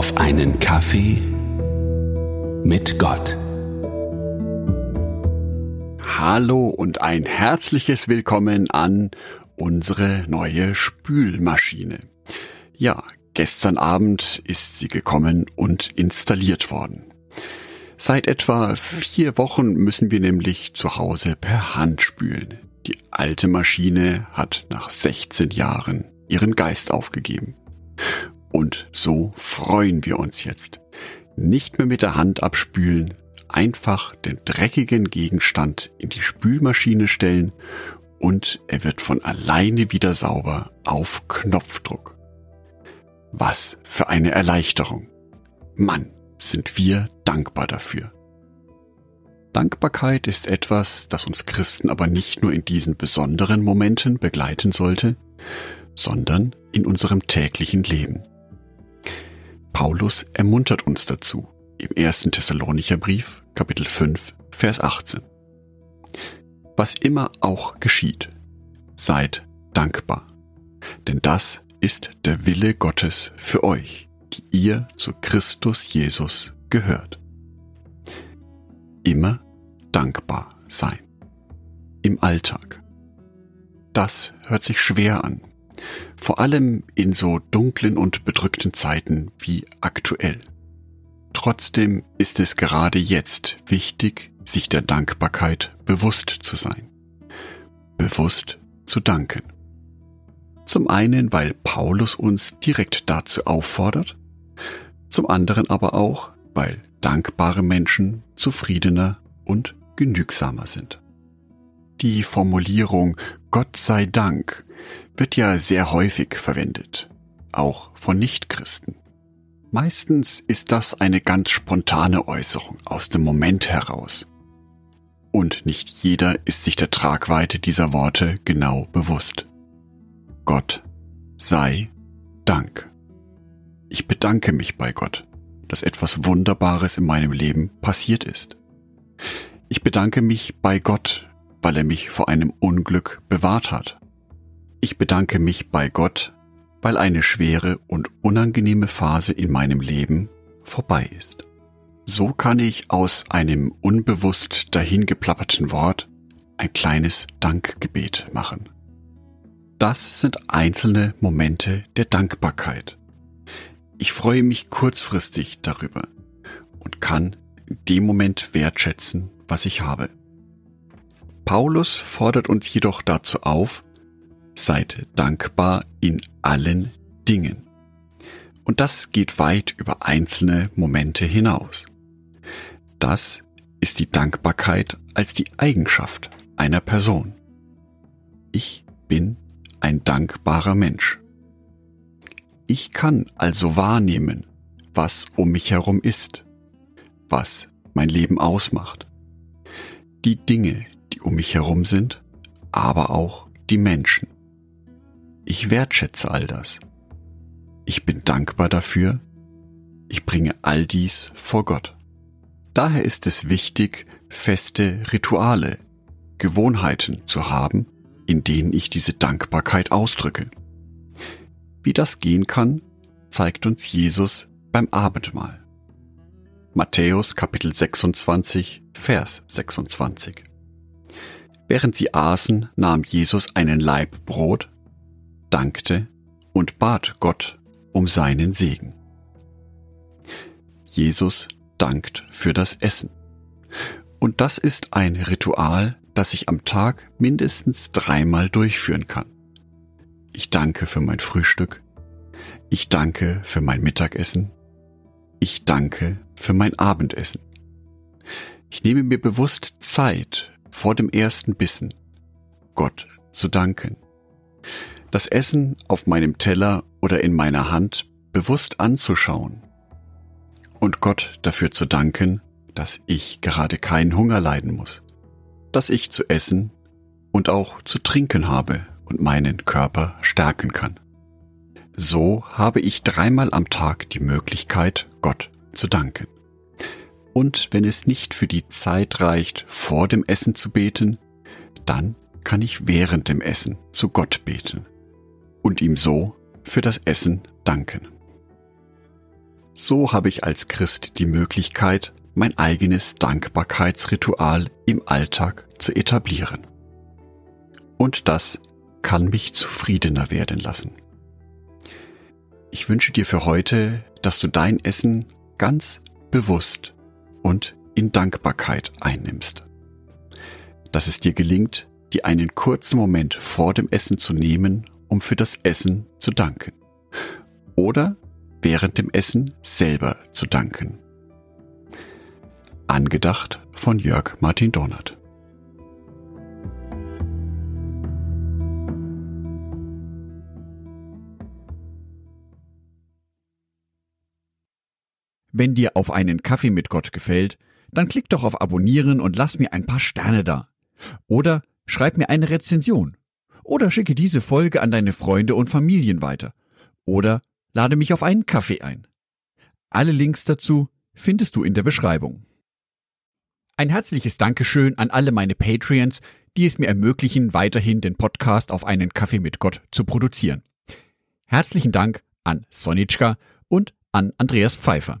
auf einen Kaffee mit Gott. Hallo und ein herzliches Willkommen an unsere neue Spülmaschine. Ja, gestern Abend ist sie gekommen und installiert worden. Seit etwa vier Wochen müssen wir nämlich zu Hause per Hand spülen. Die alte Maschine hat nach 16 Jahren ihren Geist aufgegeben. Und so freuen wir uns jetzt. Nicht mehr mit der Hand abspülen, einfach den dreckigen Gegenstand in die Spülmaschine stellen und er wird von alleine wieder sauber auf Knopfdruck. Was für eine Erleichterung. Mann, sind wir dankbar dafür. Dankbarkeit ist etwas, das uns Christen aber nicht nur in diesen besonderen Momenten begleiten sollte, sondern in unserem täglichen Leben. Paulus ermuntert uns dazu im ersten Thessalonicher Brief, Kapitel 5, Vers 18. Was immer auch geschieht, seid dankbar, denn das ist der Wille Gottes für euch, die ihr zu Christus Jesus gehört. Immer dankbar sein. Im Alltag. Das hört sich schwer an, vor allem in so dunklen und bedrückten Zeiten wie aktuell. Trotzdem ist es gerade jetzt wichtig, sich der Dankbarkeit bewusst zu sein. Bewusst zu danken. Zum einen, weil Paulus uns direkt dazu auffordert, zum anderen aber auch, weil dankbare Menschen zufriedener und genügsamer sind. Die Formulierung Gott sei Dank wird ja sehr häufig verwendet, auch von Nichtchristen. Meistens ist das eine ganz spontane Äußerung aus dem Moment heraus. Und nicht jeder ist sich der Tragweite dieser Worte genau bewusst. Gott sei Dank. Ich bedanke mich bei Gott, dass etwas Wunderbares in meinem Leben passiert ist. Ich bedanke mich bei Gott, weil er mich vor einem Unglück bewahrt hat. Ich bedanke mich bei Gott, weil eine schwere und unangenehme Phase in meinem Leben vorbei ist. So kann ich aus einem unbewusst dahingeplapperten Wort ein kleines Dankgebet machen. Das sind einzelne Momente der Dankbarkeit. Ich freue mich kurzfristig darüber und kann in dem Moment wertschätzen, was ich habe. Paulus fordert uns jedoch dazu auf, Seid dankbar in allen Dingen. Und das geht weit über einzelne Momente hinaus. Das ist die Dankbarkeit als die Eigenschaft einer Person. Ich bin ein dankbarer Mensch. Ich kann also wahrnehmen, was um mich herum ist, was mein Leben ausmacht, die Dinge, um mich herum sind, aber auch die Menschen. Ich wertschätze all das. Ich bin dankbar dafür. Ich bringe all dies vor Gott. Daher ist es wichtig, feste Rituale, Gewohnheiten zu haben, in denen ich diese Dankbarkeit ausdrücke. Wie das gehen kann, zeigt uns Jesus beim Abendmahl. Matthäus Kapitel 26, Vers 26. Während sie aßen, nahm Jesus einen Laib Brot, dankte und bat Gott um seinen Segen. Jesus dankt für das Essen. Und das ist ein Ritual, das ich am Tag mindestens dreimal durchführen kann. Ich danke für mein Frühstück. Ich danke für mein Mittagessen. Ich danke für mein Abendessen. Ich nehme mir bewusst Zeit vor dem ersten Bissen, Gott zu danken das Essen auf meinem Teller oder in meiner Hand bewusst anzuschauen und Gott dafür zu danken, dass ich gerade keinen Hunger leiden muss, dass ich zu essen und auch zu trinken habe und meinen Körper stärken kann. So habe ich dreimal am Tag die Möglichkeit, Gott zu danken. Und wenn es nicht für die Zeit reicht, vor dem Essen zu beten, dann kann ich während dem Essen zu Gott beten und ihm so für das Essen danken. So habe ich als Christ die Möglichkeit, mein eigenes Dankbarkeitsritual im Alltag zu etablieren. Und das kann mich zufriedener werden lassen. Ich wünsche dir für heute, dass du dein Essen ganz bewusst und in Dankbarkeit einnimmst. Dass es dir gelingt, dir einen kurzen Moment vor dem Essen zu nehmen, um für das Essen zu danken. Oder während dem Essen selber zu danken. Angedacht von Jörg Martin Donat. Wenn dir auf einen Kaffee mit Gott gefällt, dann klick doch auf Abonnieren und lass mir ein paar Sterne da. Oder schreib mir eine Rezension. Oder schicke diese Folge an deine Freunde und Familien weiter. Oder lade mich auf einen Kaffee ein. Alle Links dazu findest du in der Beschreibung. Ein herzliches Dankeschön an alle meine Patreons, die es mir ermöglichen, weiterhin den Podcast auf einen Kaffee mit Gott zu produzieren. Herzlichen Dank an Sonitschka und an Andreas Pfeiffer.